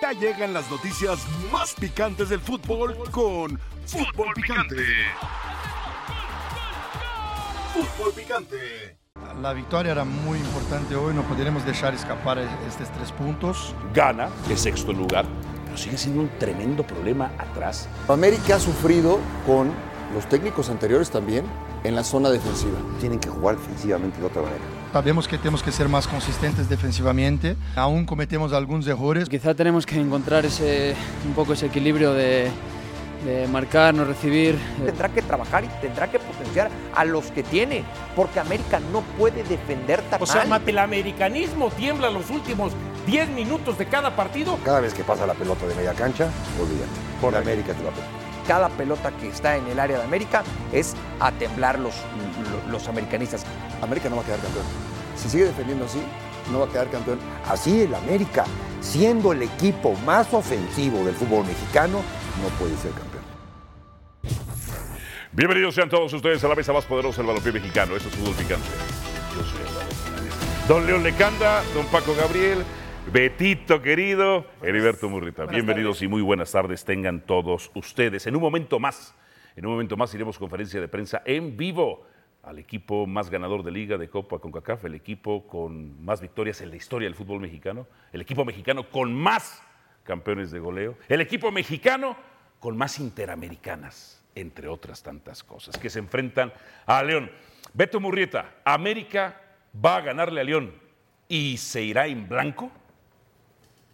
Ya llegan las noticias más picantes del fútbol con Fútbol Picante. Fútbol Picante. La victoria era muy importante hoy, no podremos dejar escapar estos tres puntos. Gana el sexto lugar, pero sigue siendo un tremendo problema atrás. América ha sufrido con los técnicos anteriores también en la zona defensiva. Tienen que jugar defensivamente de otra manera. Sabemos que tenemos que ser más consistentes defensivamente. Aún cometemos algunos errores. Quizá tenemos que encontrar ese, un poco ese equilibrio de, de marcar, no recibir. Tendrá que trabajar y tendrá que potenciar a los que tiene, porque América no puede defender tan O sea, mal. el americanismo tiembla los últimos 10 minutos de cada partido. Cada vez que pasa la pelota de media cancha, olvídate. Por América te va a pegar. Cada pelota que está en el área de América es a temblar los, los americanistas. América no va a quedar campeón. Si sigue defendiendo así, no va a quedar campeón. Así el América, siendo el equipo más ofensivo del fútbol mexicano, no puede ser campeón. Bienvenidos sean todos ustedes a la mesa más poderosa del balompié mexicano. Esto es Fútbol Picante. Yo soy Fernández. Don León Lecanda, don Paco Gabriel, Betito querido, Heriberto Murrita. Bienvenidos y muy buenas tardes tengan todos ustedes. En un momento más, en un momento más iremos conferencia de prensa en vivo al equipo más ganador de liga de Copa CONCACAF, el equipo con más victorias en la historia del fútbol mexicano, el equipo mexicano con más campeones de goleo, el equipo mexicano con más interamericanas, entre otras tantas cosas, que se enfrentan a León. Beto Murrieta, América va a ganarle a León y se irá en blanco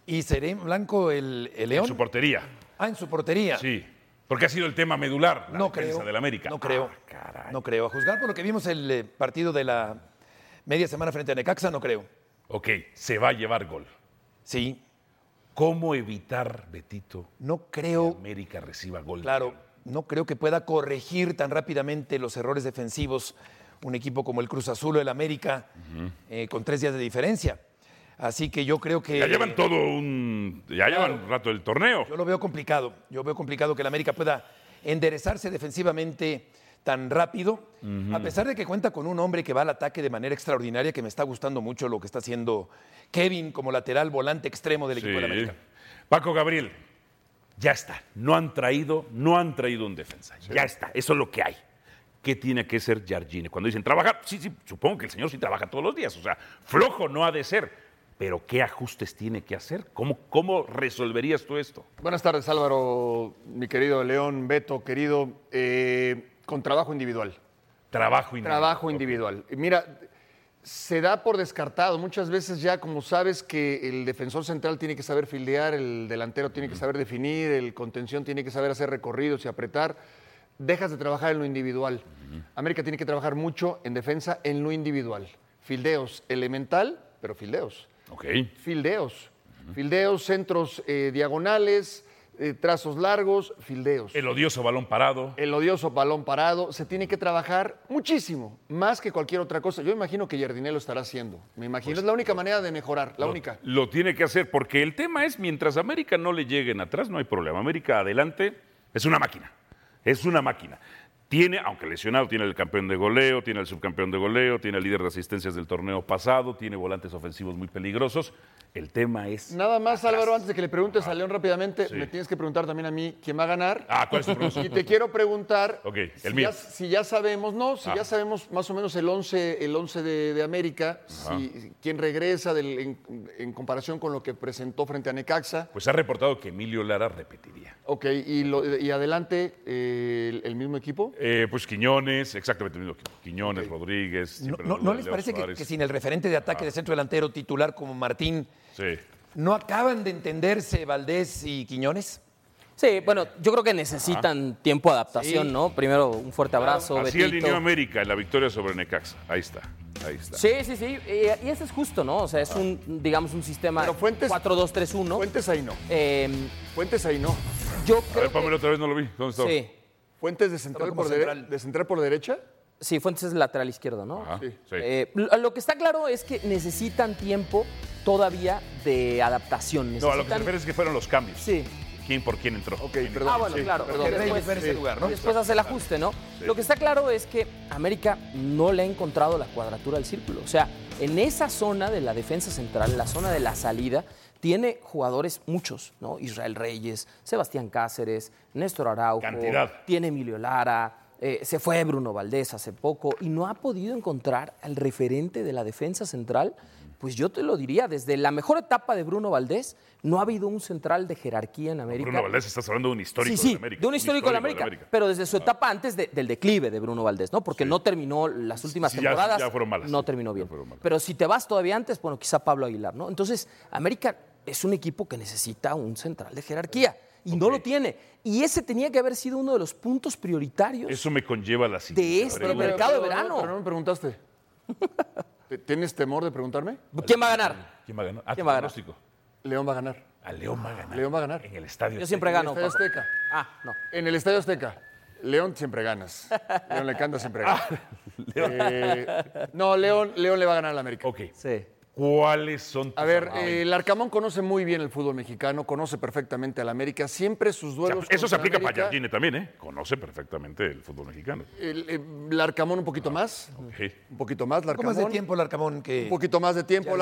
Y seré en blanco el, el León. en su portería. Ah, en su portería. Sí, porque ha sido el tema medular, la no creo. del América. No creo. Ah, caray. no creo. A juzgar por lo que vimos el eh, partido de la media semana frente a Necaxa, no creo. Ok, se va a llevar gol. Sí, ¿Cómo evitar, Betito, no que creo. América reciba gol? Claro, no creo que pueda corregir tan rápidamente los errores defensivos un equipo como el Cruz Azul o el América eh, con tres días de diferencia. Así que yo creo que. Ya llevan todo un. Ya llevan un rato el torneo. Yo lo veo complicado. Yo veo complicado que el América pueda enderezarse defensivamente tan rápido, a pesar de que cuenta con un hombre que va al ataque de manera extraordinaria, que me está gustando mucho lo que está haciendo Kevin como lateral volante extremo del equipo del América. Paco Gabriel, ya está. No han traído, no han traído un defensa. Ya está. Eso es lo que hay. ¿Qué tiene que ser Jardine? Cuando dicen trabajar, sí, sí, supongo que el señor sí trabaja todos los días. O sea, flojo no ha de ser. Pero ¿qué ajustes tiene que hacer? ¿Cómo, cómo resolverías tú esto? Buenas tardes, Álvaro, mi querido León, Beto, querido. Eh, con trabajo individual. Trabajo individual. Trabajo individual. Mira, se da por descartado. Muchas veces ya, como sabes, que el defensor central tiene que saber fildear, el delantero tiene que saber definir, el contención tiene que saber hacer recorridos y apretar. Dejas de trabajar en lo individual. América tiene que trabajar mucho en defensa en lo individual. Fildeos, elemental, pero fildeos. Ok. Fildeos. Fildeos, centros eh, diagonales, eh, trazos largos, fildeos. El odioso balón parado. El odioso balón parado. Se tiene que trabajar muchísimo, más que cualquier otra cosa. Yo imagino que Jardinel lo estará haciendo. Me imagino. es la única manera de mejorar, la Lo- única. Lo tiene que hacer porque el tema es, mientras América no le lleguen atrás, no hay problema. América adelante es una máquina. Es una máquina. Tiene, aunque lesionado, tiene el campeón de goleo, tiene el subcampeón de goleo, tiene el líder de asistencias del torneo pasado, tiene volantes ofensivos muy peligrosos. El tema es. Nada más, Álvaro, antes de que le preguntes a León rápidamente, Sí. me tienes que preguntar también a mí quién va a ganar. Ah, ¿cuál es tu pronóstico? Y te quiero preguntar Ok, el si, mío. Ya, si ya sabemos, no, si Ah. ya sabemos más o menos el 11, el 11 de, de América, si, quién regresa del- en, en comparación con lo que presentó frente a Necaxa. Pues ha reportado que Emilio Lara repetiría. Ok, y, lo- y adelante, eh, el, el mismo equipo. Eh, pues Quiñones, exactamente mismo. Quiñones, Rodríguez. ¿No, siempre no- no les Leo parece que, sin el referente de ataque de centro delantero titular como Martín, Sí. no acaban de entenderse Valdés y Quiñones? Sí, bueno, yo creo que necesitan tiempo de adaptación, Sí. ¿no? Primero, un fuerte abrazo, Así Betito. alineó América en la victoria sobre Necaxa. Ahí está. Ahí está. Sí, sí, sí. eh, y ese es justo, ¿no? O sea, es un, digamos, un sistema Pero Fuentes- 4-2-3-1. Fuentes ahí no. Eh, Fuentes ahí no. yo A creo ver, Pamela, que... otra vez no lo vi. ¿Dónde está? Sí, Fuentes de central, por, central. de central por derecha. sí, Fuentes es lateral izquierdo, ¿no? Ajá, sí. Eh, lo que está claro es que necesitan tiempo todavía de adaptación. No, a lo que se Necesitan- refiere es que fueron los cambios. Sí. ¿Quién por quién entró? Ok, ¿Quién- perdón. Ah, bueno, sí, claro. perdón. después, ver ese lugar, ¿no? después hace el ajuste, ¿no? Lo que está claro es que América no le ha encontrado la cuadratura del círculo. O sea, en esa zona de la defensa central, la zona de la salida, tiene jugadores muchos, ¿no? Israel Reyes, Sebastián Cáceres, Néstor Araujo, Cantidad. tiene Emilio Lara, eh, se fue Bruno Valdés hace poco y no ha podido encontrar al referente de la defensa central. Pues yo te lo diría, desde la mejor etapa de Bruno Valdés, no ha habido un central de jerarquía en América. Bruno Valdés, estás hablando de un histórico sí, sí, de América. de un histórico de la América, pero desde su etapa antes de- del declive de Bruno Valdés, ¿no? Porque no terminó las últimas ya- temporadas. ya fueron malas, No terminó bien. Pero si te vas todavía antes, bueno, quizá Pablo Aguilar, ¿no? Entonces, América es un equipo que necesita un central de jerarquía y no lo tiene. Y ese tenía que haber sido uno de los puntos prioritarios. Eso me conlleva a la siguiente. este A ver, mercado de pero verano. pero no me preguntaste. ¿Te- ¿Tienes temor de preguntarme? ¿Quién va a ganar? ¿Quién va a ganar? Ah, ¿Quién tu va a ganar? pronóstico. León va a ganar. A León va a ganar. León va a ganar. En el estadio. Yo siempre En el gano. Estadio. Azteca. Ah, no. En el Estadio Azteca. León siempre ganas. León le canta siempre Ah, ganas. Eh, no, León, León le va a ganar al América. Ok. Sí. ¿Cuáles son tus A ver, eh, el Arcamón conoce muy bien el fútbol mexicano, conoce perfectamente al América. Siempre sus O sea, duelos. eso se aplica para Jardine también, ¿eh? Conoce perfectamente el fútbol mexicano. El, el Arcamón un poquito más. Ok. Un poquito más, Un poco Larcamón. más de tiempo, Larcamón, que. Un poquito más de tiempo, el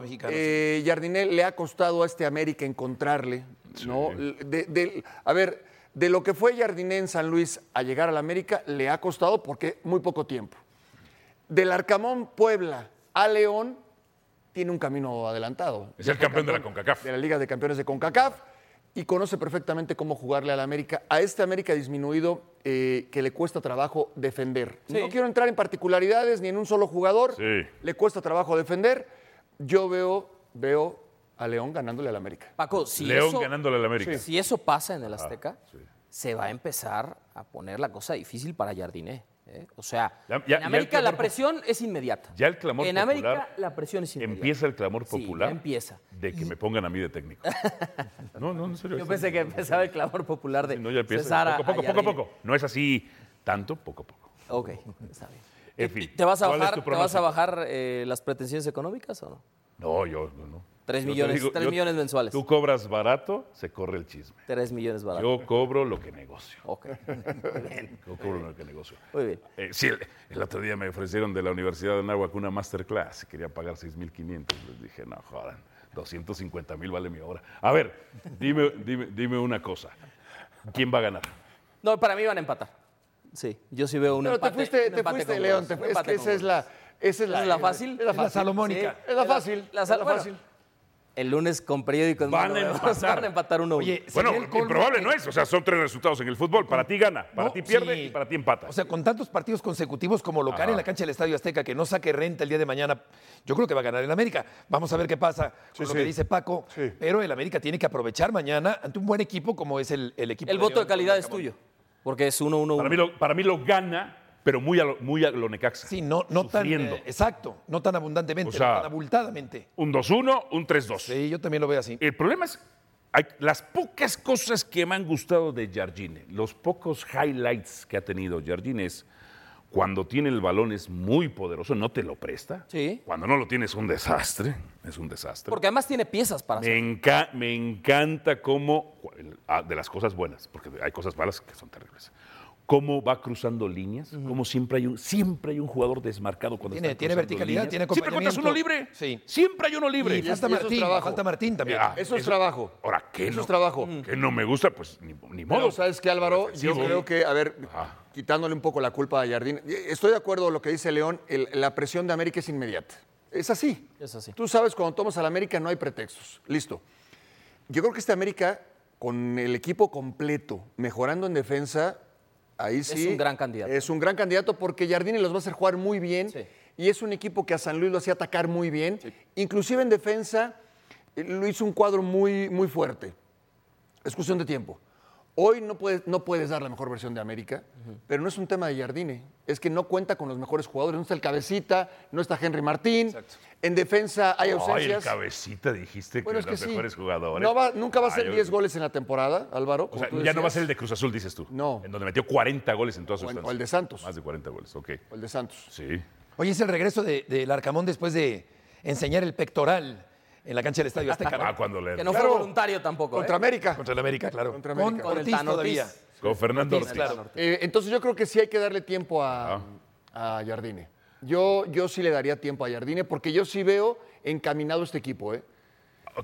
mexicano, Eh, le ha costado a este América encontrarle, ¿no? De- de- a ver, de lo que fue Jardiné en San Luis a llegar al América, le ha costado porque muy poco tiempo. Del Arcamón Puebla a León, tiene un camino adelantado. Es el campeón de la CONCACAF. De la Liga de Campeones de CONCACAF y conoce perfectamente cómo jugarle al América. A este América disminuido eh, que le cuesta trabajo defender. Sí. No quiero entrar en particularidades ni en un solo jugador. Sí. Le cuesta trabajo defender. Yo veo, veo a León ganándole al América. Paco, si León eso, ganándole al América. si eso pasa en el Azteca, sí. se va a empezar a poner la cosa difícil para Jardiné. ¿Eh? O sea, Ya- ya- ya en América la presión es inmediata. Ya el clamor En popular América la presión es inmediata. Empieza el clamor Sí, popular. ya empieza. De que me pongan a mí de técnico. No, no, en serio. Yo pensé que empezaba el clamor popular de Sí, no, ya empieza. César a- poco, poco, a poco, poco. No es así tanto, poco a poco. Ok, está bien. En fin. ¿Te vas a ¿cuál es bajar, ¿te vas a bajar eh, las pretensiones económicas o no? No, yo no. no. Tres Yo te millones, tres yo- millones mensuales. Tú cobras barato, se corre el chisme. Tres millones baratos. Yo cobro lo que negocio. Ok, muy bien. Yo cobro lo que negocio. Muy bien. Eh, sí, el, el otro día me ofrecieron de la Universidad de Anáhuac una masterclass. Quería pagar 6.500. Les dije, no, jodan, 250 mil vale mi hora. A ver, dime, dime, dime una cosa. ¿Quién va a ganar? No, para mí van a empatar. Sí, yo sí veo un Pero empate. te fuiste, te fuiste León. te- es que esa es la. Esa es la, ¿Es la fácil? Es la salomónica. Es la fácil. La, es la bueno, fácil. El lunes con periódico en Van mano, a empatar. Van a empatar uno. Oye, Bueno, improbable no es. O sea, son tres resultados en el fútbol. Para ti gana, para No, ti pierde sí. y para ti empata. O sea, con tantos partidos consecutivos como local Ajá. en la cancha del Estadio Azteca, que no saque renta el día de mañana, yo creo que va a ganar el América. Vamos a ver qué pasa con lo sí. que dice Paco. Sí. Pero el América tiene que aprovechar mañana ante un buen equipo como es el, el equipo El voto León de calidad es tuyo. Porque es 1-1-1. para, mí lo, para mí lo gana, pero muy a lo, muy a lo Necaxa. Sí, no, no tan. Eh, exacto, no tan abundantemente, O sea, no tan abultadamente. Un 2-1, un 3-2. Sí, yo también lo veo así. El problema es hay, las pocas cosas que me han gustado de Jardine, los pocos highlights que ha tenido Jardine es cuando tiene el balón es muy poderoso, no te lo presta. Sí. Cuando no lo tiene es un desastre, es un desastre. Porque además tiene piezas para me, hacer. enca- me encanta cómo, ah, de las cosas buenas, porque hay cosas malas que son terribles, cómo va cruzando líneas, cómo siempre hay un, siempre hay un jugador desmarcado cuando Tiene- está tiene verticalidad, líneas. tiene Siempre encuentras uno libre. Sí. Siempre hay uno libre. Y falta Martín, trabajo. falta Martín también. Ah, Eso es trabajo. Ahora, ¿qué Eso no? es trabajo. Que no me gusta, pues ni, ni modo. Pero, ¿sabes qué, Álvaro? Yo creo que, a ver, Ajá. quitándole un poco la culpa a Jardín, estoy de acuerdo con lo que dice León, el- la presión de América es inmediata. Es así. Es así. Tú sabes, cuando tomas al América no hay pretextos. Listo. Yo creo que este América, con el equipo completo, mejorando en defensa, ahí sí. un gran candidato. Es un gran candidato porque Jardine los va a hacer jugar muy bien. Sí. Y es un equipo que a San Luis lo hacía atacar muy bien. Inclusive en defensa eh, lo hizo un cuadro muy, muy fuerte. Es cuestión de tiempo. Hoy no puedes, no puedes dar la mejor versión de América, pero no es un tema de Jardine. Es que no cuenta con los mejores jugadores. No está el Cabecita, no está Henry Martín. En defensa hay Ay, el ausencias. cabecita dijiste que es los que sí. mejores jugadores. No va- nunca va a Ay, ser yo- 10 goles en la temporada, Álvaro. O sea, ya no va a ser el de Cruz Azul, dices tú. No. En donde metió 40 goles en toda su estancia. o el de Santos. Más de 40 goles, ok. o el de Santos. Sí. Oye, es el regreso de- del Arcamón después de enseñar el pectoral en la cancha del Estadio Azteca. ¿no? Ah, cuando le. Que no Claro. fue voluntario tampoco. Contra ¿eh? América. Contra el América, claro. Contra Con América. Con el Ortiz Ortiz. todavía. Con Fernando Ortiz, Ortiz. claro. Eh, entonces yo creo que sí hay que darle tiempo a, a Jardine. Yo, yo sí le daría tiempo a Jardine porque yo sí veo encaminado este equipo. ¿eh?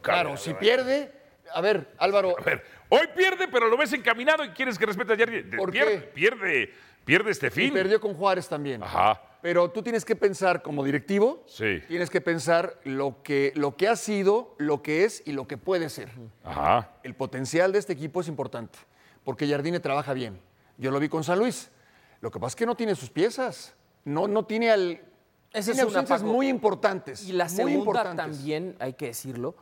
Claro, si pierde, a ver, Álvaro, A ver, hoy pierde, pero lo ves encaminado y quieres que respete a Jardine. ¿Por pierde, qué? pierde, pierde este y fin. perdió con Juárez también. Ajá. Pero tú tienes que pensar como directivo, Sí. tienes que pensar lo que, lo que ha sido, lo que es y lo que puede ser. Ajá. El potencial de este equipo es importante, porque Jardine trabaja bien. Yo lo vi con San Luis. Lo que pasa es que no tiene sus piezas. No, no tiene al. Esa tiene es una, Paco. muy importantes. Y la muy segunda importantes. también, hay que decirlo,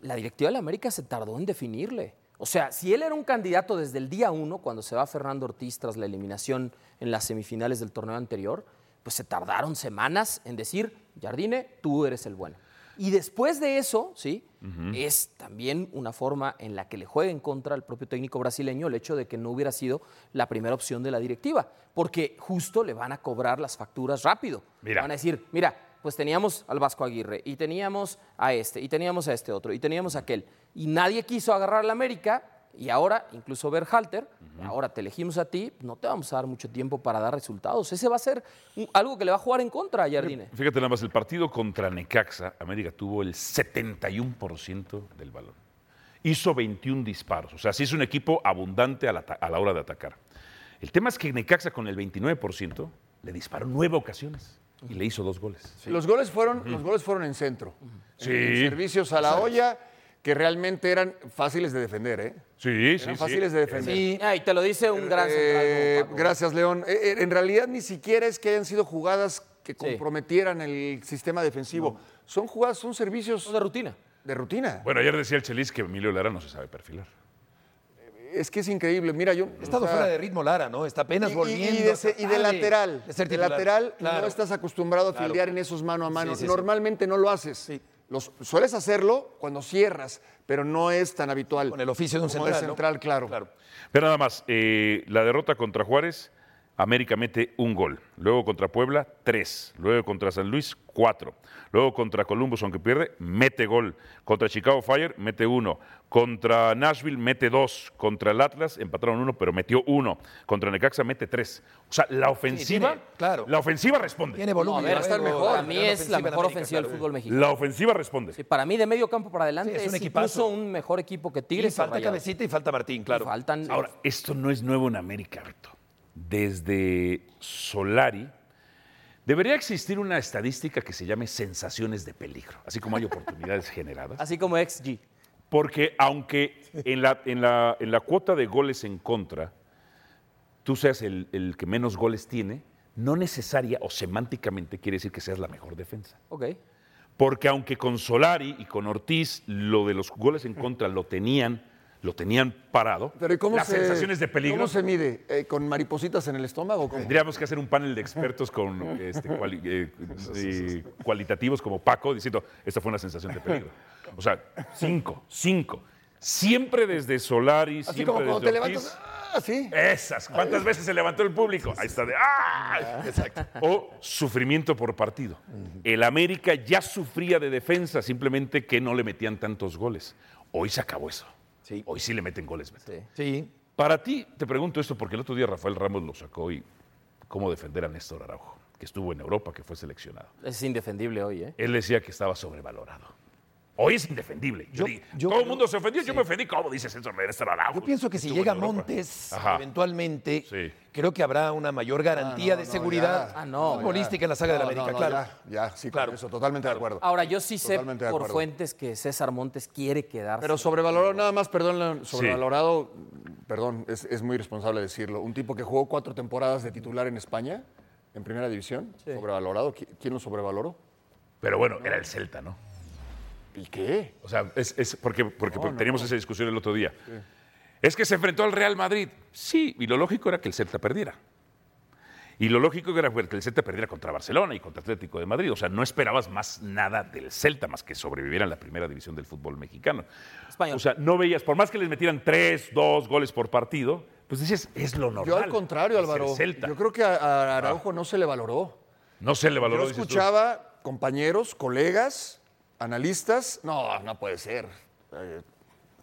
la directiva de la América se tardó en definirle. O sea, si él era un candidato desde el día uno, cuando se va Fernando Ortiz tras la eliminación en las semifinales del torneo anterior, pues se tardaron semanas en decir, Jardine, tú eres el bueno. Y después de eso, sí, es también una forma en la que le juega en contra al propio técnico brasileño el hecho de que no hubiera sido la primera opción de la directiva, porque justo le van a cobrar las facturas rápido. Mira. Van a decir, mira, pues teníamos al Vasco Aguirre y teníamos a este y teníamos a este otro y teníamos a aquel. Y nadie quiso agarrar a la América y ahora, incluso Berhalter, ahora te elegimos a ti, no te vamos a dar mucho tiempo para dar resultados. Ese va a ser un- algo que le va a jugar en contra a Jardine. Fíjate nada más, el partido contra Necaxa, América tuvo el 71% del balón. Hizo 21 disparos, o sea, sí es un equipo abundante a la, a la hora de atacar. El tema es que Necaxa con el 29% le disparó nueve ocasiones y le hizo dos goles. Los goles fueron, los goles fueron en centro. Sí. En servicios a la olla que realmente eran fáciles de defender, ¿eh? Sí, sí, Eran sí. fáciles de defender. Sí, Ah, y te lo dice un gran central Eh, gracias, León. Eh, eh, en realidad ni siquiera es que hayan sido jugadas que comprometieran el sistema defensivo. Son jugadas, son servicios Son de rutina. de rutina. Bueno, ayer decía el Chelis que Emilio Lara no se sabe perfilar. Es que es increíble. Mira, yo. ha estado o sea, fuera de ritmo Lara, ¿no? Está apenas y- volviendo. Y, de, a se- y de lateral. de ser de lateral Claro. no estás acostumbrado a Claro. fildear en esos mano a mano. Sí, sí, sí. Normalmente no lo haces. Los, sueles hacerlo cuando cierras, pero no es tan habitual. Con el oficio de un central, ¿no? central, claro. Claro. Pero nada más, eh, la derrota contra Juárez, América mete un gol. Luego contra Puebla, tres. Luego contra San Luis, cuatro. Luego contra Columbus, aunque pierde, mete gol. Contra Chicago Fire, mete uno. Contra Nashville, mete dos. Contra el Atlas, empataron uno, pero metió uno. Contra Necaxa, mete tres. O sea, la ofensiva, tiene- claro. la ofensiva responde. Tiene No, a volumen. ver, va a estar mejor. Para mí es la mejor ofensiva del fútbol mexicano. La ofensiva responde. Sí, para mí de medio campo para adelante Sí, es un equipazo. incluso un mejor equipo que Y Tigres. o falta cabecita y falta Martín, claro. Faltan. Ahora, esto no es nuevo en América, Beto. Desde Solari, debería existir una estadística que se llame sensaciones de peligro, así como hay oportunidades generadas. así como XG. Porque aunque en la, en la- en la cuota de goles en contra, tú seas el, el que menos goles tiene, no necesaria o semánticamente quiere decir que seas la mejor defensa. Ok. Porque aunque con Solari y con Ortiz lo de los goles en contra lo tenían, lo tenían parado, Pero ¿y cómo las se, sensaciones de peligro. ¿Cómo se mide? Eh, ¿Con maripositas en el estómago? cómo? Tendríamos que hacer un panel de expertos con este, cuali- eh, eh, cualitativos como Paco diciendo, esta fue una sensación de peligro. O sea, cinco, cinco. Siempre desde Solari, Así siempre como cuando desde te Ortiz. levantas. Ah, sí. Esas. ¿Cuántas veces se levantó el público? Ahí está de ¡ah! Exacto. O sufrimiento por partido. El América ya sufría de defensa, simplemente que no le metían tantos goles. Hoy se acabó eso. Sí. Hoy sí le meten goles. Beto. Sí. Para ti, te pregunto esto porque el otro día Rafael Ramos lo sacó y cómo defender a Néstor Araujo, que estuvo en Europa, que fue seleccionado. Es indefendible hoy, ¿eh? Él decía que estaba sobrevalorado. Hoy es indefendible. Yo, Yo- digo, yo todo el mundo se ofendió, yo me ofendí. ¿Cómo dices eso Araujo? Yo pienso que si llega. Montes, Ajá. eventualmente, Sí. creo que habrá una mayor garantía Ah, no, de no, seguridad. Ah, no, futbolística en la saga de la América, no, no, claro. Ya, ya, sí, Claro. Eso, totalmente de acuerdo. Ahora, yo sí sé Totalmente por fuentes que César Montes quiere quedarse. Pero sobrevalorado, nada más, perdón, sobrevalorado, perdón, es, es muy responsable decirlo. Un tipo que jugó cuatro temporadas de titular en España, en primera división, sobrevalorado. ¿Qui- ¿Quién lo sobrevaloró? Pero bueno, era el Celta, ¿no? ¿Y qué? O sea, es, es porque, porque No, no, teníamos no. esa discusión el otro día. Es que se enfrentó al Real Madrid. Sí, y lo lógico era que el Celta perdiera. Y lo lógico era que el Celta perdiera contra Barcelona y contra Atlético de Madrid. O sea, no esperabas más nada del Celta, más que sobreviviera en la primera división del fútbol mexicano. Español. O sea, no veías, por más que les metieran tres, dos goles por partido, pues decías, es lo normal. Yo al contrario, Álvaro. Celta. Yo creo que a, a Araujo no se le valoró. No se le valoró. Yo dices escuchaba compañeros, colegas, analistas. No, no puede ser. Eh,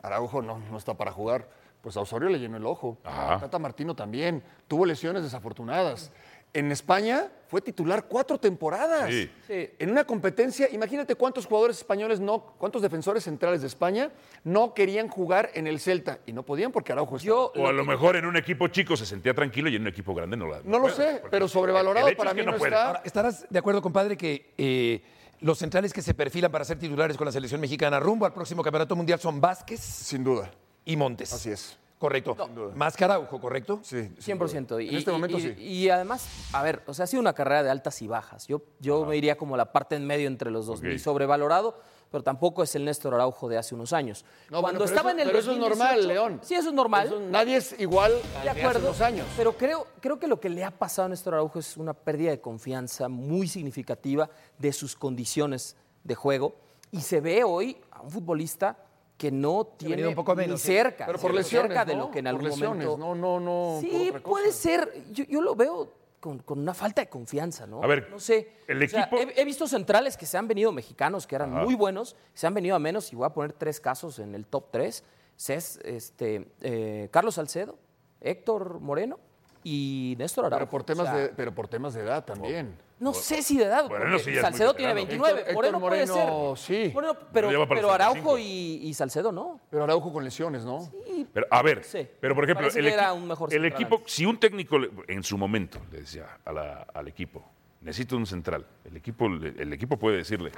Araujo no, no está para jugar. Pues a Osorio le llenó el ojo. Ajá. Tata Martino también. Tuvo lesiones desafortunadas. en España fue titular cuatro temporadas. Sí. En una competencia, imagínate cuántos jugadores españoles no, cuántos defensores centrales de España no querían jugar en el Celta y no podían porque Araujo estaba. Yo, O a lo mejor en un equipo chico se sentía tranquilo y en un equipo grande no la. No lo puede, sé, pero sobrevalorado para es que mí no no, puede. está. Ahora, ¿estarás de acuerdo, compadre, que eh, los centrales que se perfilan para ser titulares con la selección mexicana rumbo al próximo campeonato mundial son Vázquez Sin duda. y Montes? Así es. Correcto. Más que Araujo, ¿correcto? Sí. 100%. Y, En este y- momento y- sí. Y además, a ver, o sea, ha sido una carrera de altas y bajas. Yo, yo me iría como la parte en medio entre los dos. Ok. Ni sobrevalorado, pero tampoco es el Néstor Araujo de hace unos años. No, Cuando bueno, estaba eso- en el pero eso es 2018 normal, León. Sí, eso es normal. Eso- nadie es igual de hace acuerdo. unos años. Pero creo, creo que lo que le ha pasado a Néstor Araujo es una pérdida de confianza muy significativa de sus condiciones de juego. Y se ve hoy a un futbolista que no tiene un poco ni cerca, Pero por lesiones, cerca de ¿no? lo que en Por algún lesiones, momento. no, no, no, Sí, puede ser. Yo, yo lo veo con, con una falta de confianza, ¿no? A ver, no sé. el O sea, equipo- he, he visto centrales que se han venido mexicanos, que eran muy buenos, se han venido a menos, y voy a poner tres casos en el top tres. Es este, eh, Carlos Salcedo, Héctor Moreno y Néstor Araujo. Pero por temas O sea, de, pero por temas de edad también. No sé si de edad, Moreno sí Salcedo tiene veterano. 29, Héctor- Moreno, puede ser. sí. Moreno, pero, pero Araujo 35. y, y Salcedo no. Pero Araujo con lesiones, ¿no? Pero, a ver, Sí. pero por ejemplo, el, equi- un mejor el equipo, si un técnico le- en su momento le decía a la- al equipo, necesito un central, el equipo, el equipo puede decirle,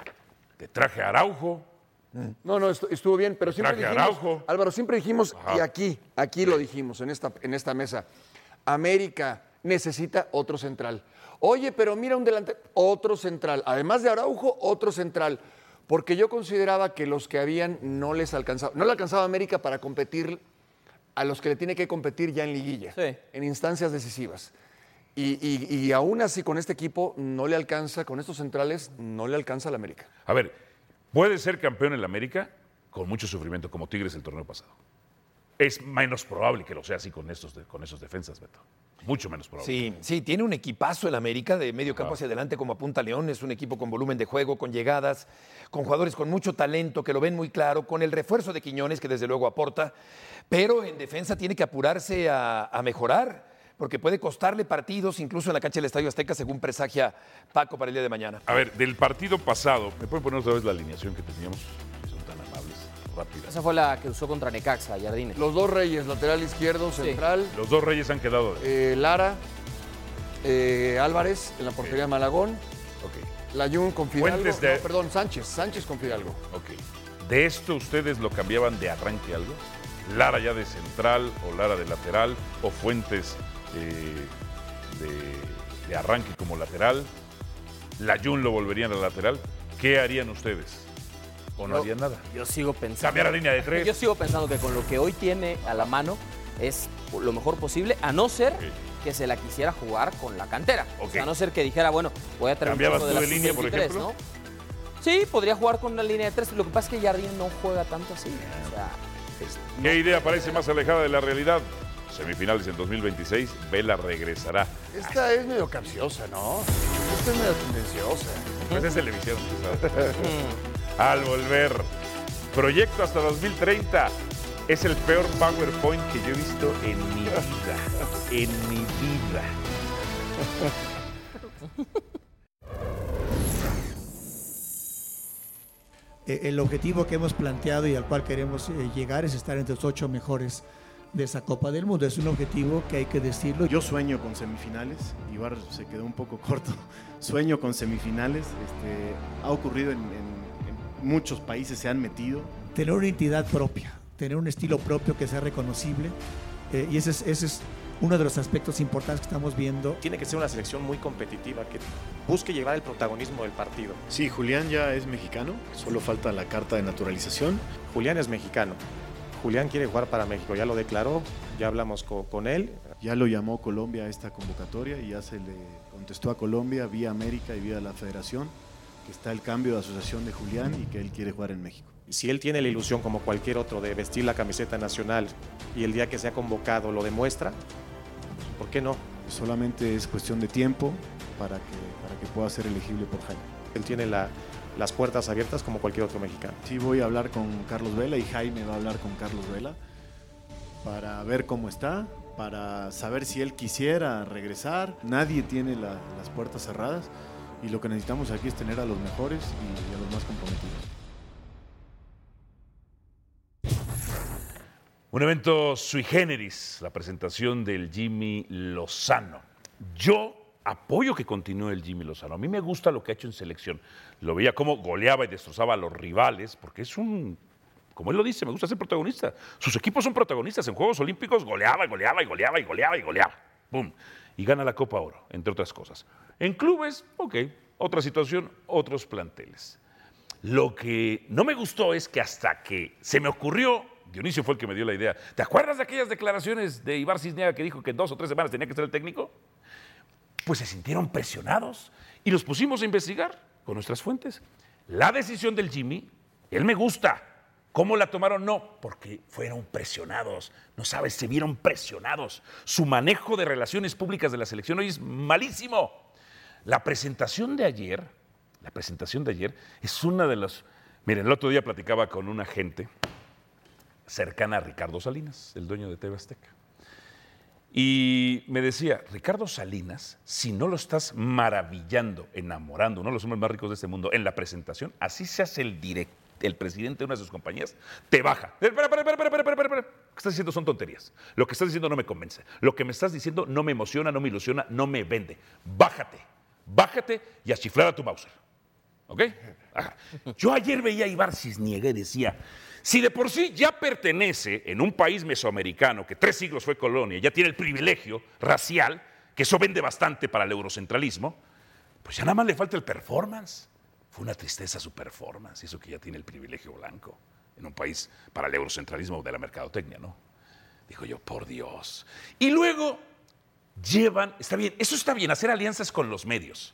te traje a Araujo, No, no, estu- estuvo bien, pero siempre dijimos, Araujo. Álvaro, siempre dijimos, Ajá. y aquí, aquí lo dijimos en esta, en esta mesa, América necesita otro central. Oye, pero mira un delantero, otro central. Además de Araujo, otro central. Porque yo consideraba que los que habían no les alcanzaba, no le alcanzaba a América para competir a los que le tiene que competir ya en liguilla, Sí. en instancias decisivas. Y, y- y aún así con este equipo no le alcanza, con estos centrales no le alcanza al América. A ver, puede ser campeón en la América con mucho sufrimiento, como Tigres el torneo pasado. Es menos probable que lo sea así con, estos, con esos defensas, Beto. Mucho menos probable. Sí, sí, tiene un equipazo el América de medio campo hacia adelante como apunta León, es un equipo con volumen de juego, con llegadas, con jugadores con mucho talento que lo ven muy claro, con el refuerzo de Quiñones que desde luego aporta, pero en defensa tiene que apurarse a, a mejorar, porque puede costarle partidos incluso en la cancha del Estadio Azteca según presagia Paco para el día de mañana. A ver, del partido pasado, ¿me pueden poner otra vez la alineación que teníamos? Esa fue la que usó contra Necaxa, Jardines. Los dos reyes, lateral izquierdo, central, Los dos reyes han quedado. eh, Lara, eh, Álvarez en la portería de Malagón, Ok, Layún con Fidalgo, Fuentes de- no, perdón, Sánchez, Sánchez con Fidalgo. ok. ¿De esto ustedes lo cambiaban de arranque algo? ¿Lara ya de central o Lara de lateral o Fuentes eh, de, de arranque como lateral? ¿Layun lo volverían a lateral? ¿Qué harían ustedes? ¿O no Yo- harían nada? Yo sigo pensando. Cambiar la línea de tres. Yo sigo pensando que con lo que hoy tiene a la mano es lo mejor posible, a no ser que se la quisiera jugar con la cantera. O sea, a no ser que dijera, bueno, voy a traer ¿Cambiabas de tú la de línea, por sub-23, ejemplo? ¿no? Sí, podría jugar con una línea de tres. Lo que pasa es que Jardín no juega tanto así. O sea, ¿Qué idea parece más alejada de la realidad? Semifinales en 2026, Vela regresará. Esta es medio capciosa, ¿no? Esta es medio tendenciosa. Pues es televisión. Al volver, proyecto hasta 2030. Es el peor PowerPoint que yo he visto en mi vida. En mi vida. Eh, el objetivo que hemos planteado y al cual queremos eh, llegar es estar entre los ocho mejores de esa Copa del Mundo. Es un objetivo que hay que decirlo. Yo sueño con semifinales, Ibar se quedó un poco corto. Sueño con semifinales, este, ha ocurrido en, en- en muchos países, se han metido. Tener una identidad propia, tener un estilo propio que sea reconocible. eh, y ese es, ese es uno de los aspectos importantes que estamos viendo. Tiene que ser una selección muy competitiva, que busque llevar el protagonismo del partido. Sí, Julián ya es mexicano, solo falta la carta de naturalización. Julián es mexicano. Julián quiere jugar para México, ya lo declaró, ya hablamos co- con, él. Ya lo llamó Colombia a esta convocatoria y ya se le contestó a Colombia vía América y vía la federación que está el cambio de asociación de Julián y que él quiere jugar en México. Si él tiene la ilusión, como cualquier otro, de vestir la camiseta nacional y el día que sea convocado lo demuestra, ¿por qué no? Solamente es cuestión de tiempo para que, para que pueda ser elegible por Jaime. Él tiene la- las puertas abiertas como cualquier otro mexicano. Sí, voy a hablar con Carlos Vela y Jaime va a hablar con Carlos Vela para ver cómo está para saber si él quisiera regresar. Nadie tiene la- las puertas cerradas y lo que necesitamos aquí es tener a los mejores y a los más comprometidos. Un evento sui generis, la presentación del Jimmy Lozano. Yo apoyo que continúe el Jimmy Lozano. A mí me gusta lo que ha hecho en selección. Lo veía como goleaba y destrozaba a los rivales, porque es un, como él lo dice, me gusta ser protagonista. Sus equipos son protagonistas en Juegos Olímpicos, goleaba goleaba y goleaba y goleaba y goleaba. ¡Pum! Y gana la Copa Oro, entre otras cosas. En clubes, ok, otra situación, otros planteles. Lo que no me gustó es que hasta que se me ocurrió, Dionisio fue el que me dio la idea. ¿Te acuerdas de aquellas declaraciones de Ibar Cisniega que dijo que en dos o tres semanas tenía que ser el técnico? Pues se sintieron presionados y los pusimos a investigar con nuestras fuentes. La decisión del Jimmy, él me gusta. ¿Cómo la tomaron? No, porque fueron presionados. No sabes, se vieron presionados. Su manejo de relaciones públicas de la selección hoy es malísimo. La presentación de ayer, la presentación de ayer es una de las... Miren, el otro día platicaba con una gente cercana a Ricardo Salinas, el dueño de TV Azteca. Y me decía, Ricardo Salinas, si no lo estás maravillando, enamorando, uno de los hombres más ricos de este mundo, en la presentación, así se hace el direct, el presidente de una de sus compañías, te baja. Espera, espera, espera, espera, espera, espera. Lo que estás diciendo son tonterías. Lo que estás diciendo no me convence. Lo que me estás diciendo no me emociona, no me ilusiona, no me vende. Bájate, bájate y a chiflar a tu Mauser. ¿Ok? Yo ayer veía a Ibar Cisniega y decía, si de por sí ya pertenece en un país mesoamericano que tres siglos fue colonia, ya tiene el privilegio racial, que eso vende bastante para el eurocentralismo, pues ya nada más le falta el performance. Fue una tristeza su performance, eso que ya tiene el privilegio blanco en un país para el eurocentralismo de la mercadotecnia, ¿no? Dijo yo, por Dios. Y luego llevan, está bien, eso está bien, hacer alianzas con los medios.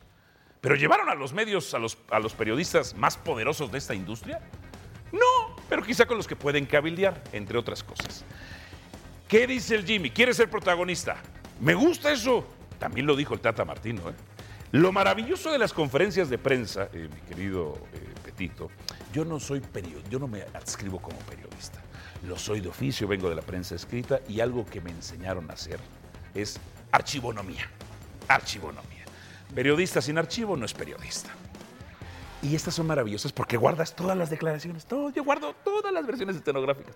Pero llevaron a los medios, a los, a los periodistas más poderosos de esta industria. No, pero quizá con los que pueden cabildear, entre otras cosas. ¿Qué dice el Jimmy? ¿Quiere ser protagonista? Me gusta eso. También lo dijo el Tata Martino. ¿eh? Lo maravilloso de las conferencias de prensa, eh, mi querido eh, Petito, yo no soy periodista, yo no me adscribo como periodista. Lo soy de oficio, vengo de la prensa escrita y algo que me enseñaron a hacer es archivonomía. Archivonomía. Periodista sin archivo no es periodista. Y estas son maravillosas porque guardas todas las declaraciones, todo, yo guardo todas las versiones estenográficas.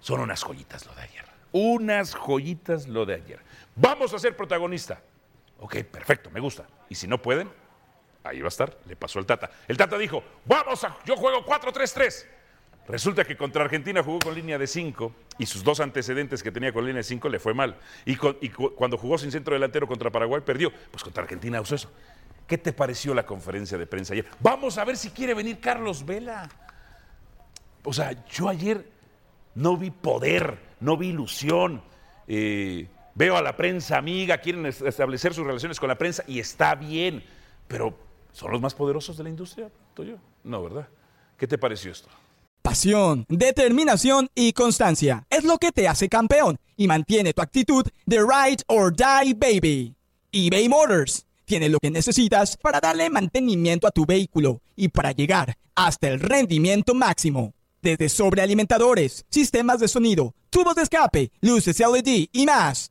Son unas joyitas lo de ayer. Unas joyitas lo de ayer. Vamos a ser protagonista. Ok, perfecto, me gusta. Y si no pueden, ahí va a estar. Le pasó el Tata. El Tata dijo, vamos a, yo juego 4-3-3. Resulta que contra Argentina jugó con línea de 5 y sus dos antecedentes que tenía con línea de 5 le fue mal. Y, cuando jugó sin centro delantero contra Paraguay perdió. Pues contra Argentina usó eso. ¿Qué te pareció la conferencia de prensa ayer? Vamos a ver si quiere venir Carlos Vela. O sea, yo ayer no vi poder, no vi ilusión. Eh, veo a la prensa amiga, quieren es- establecer sus relaciones con la prensa y está bien, pero ¿son los más poderosos de la industria? yo? No, ¿verdad? ¿Qué te pareció esto? Pasión, determinación y constancia es lo que te hace campeón y mantiene tu actitud de ride or die baby. eBay Motors tiene lo que necesitas para darle mantenimiento a tu vehículo y para llegar hasta el rendimiento máximo. Desde sobrealimentadores, sistemas de sonido, tubos de escape, luces LED y más.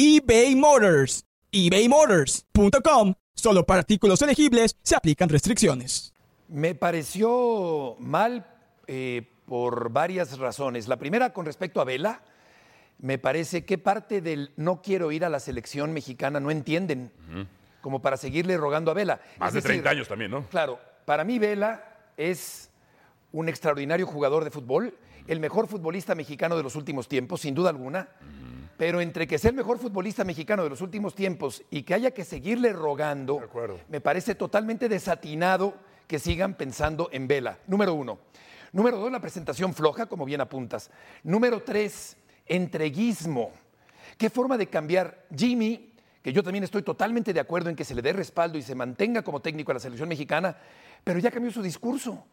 eBay Motors. ebaymotors.com. Solo para artículos elegibles se aplican restricciones. Me pareció mal eh, por varias razones. La primera, con respecto a Vela, me parece que parte del no quiero ir a la selección mexicana no entienden, como para seguirle rogando a Vela. Más Es de decir, 30 años también, ¿no? Claro, para mí Vela es un extraordinario jugador de fútbol, el mejor futbolista mexicano de los últimos tiempos, sin duda alguna. Pero entre que sea el mejor futbolista mexicano de los últimos tiempos y que haya que seguirle rogando, me parece totalmente desatinado que sigan pensando en Vela. Número uno. Número dos, la presentación floja, como bien apuntas. Número tres, entreguismo. ¿Qué forma de cambiar Jimmy, que yo también estoy totalmente de acuerdo en que se le dé respaldo y se mantenga como técnico a la selección mexicana, pero ya cambió su discurso?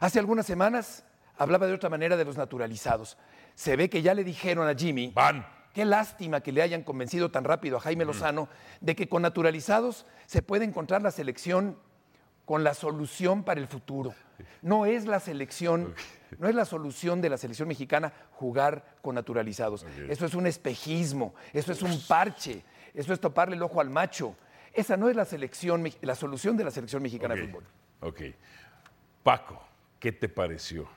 Hace algunas semanas hablaba de otra manera de los naturalizados. Se ve que ya le dijeron a Jimmy. Van. Qué lástima que le hayan convencido tan rápido a Jaime Lozano de que con naturalizados se puede encontrar la selección con la solución para el futuro. No es la selección, no es la solución de la selección mexicana jugar con naturalizados. Eso es un espejismo, eso es un parche, eso es toparle el ojo al macho. Esa no es la selección, la solución de la selección mexicana de fútbol. Ok. Paco, ¿qué te pareció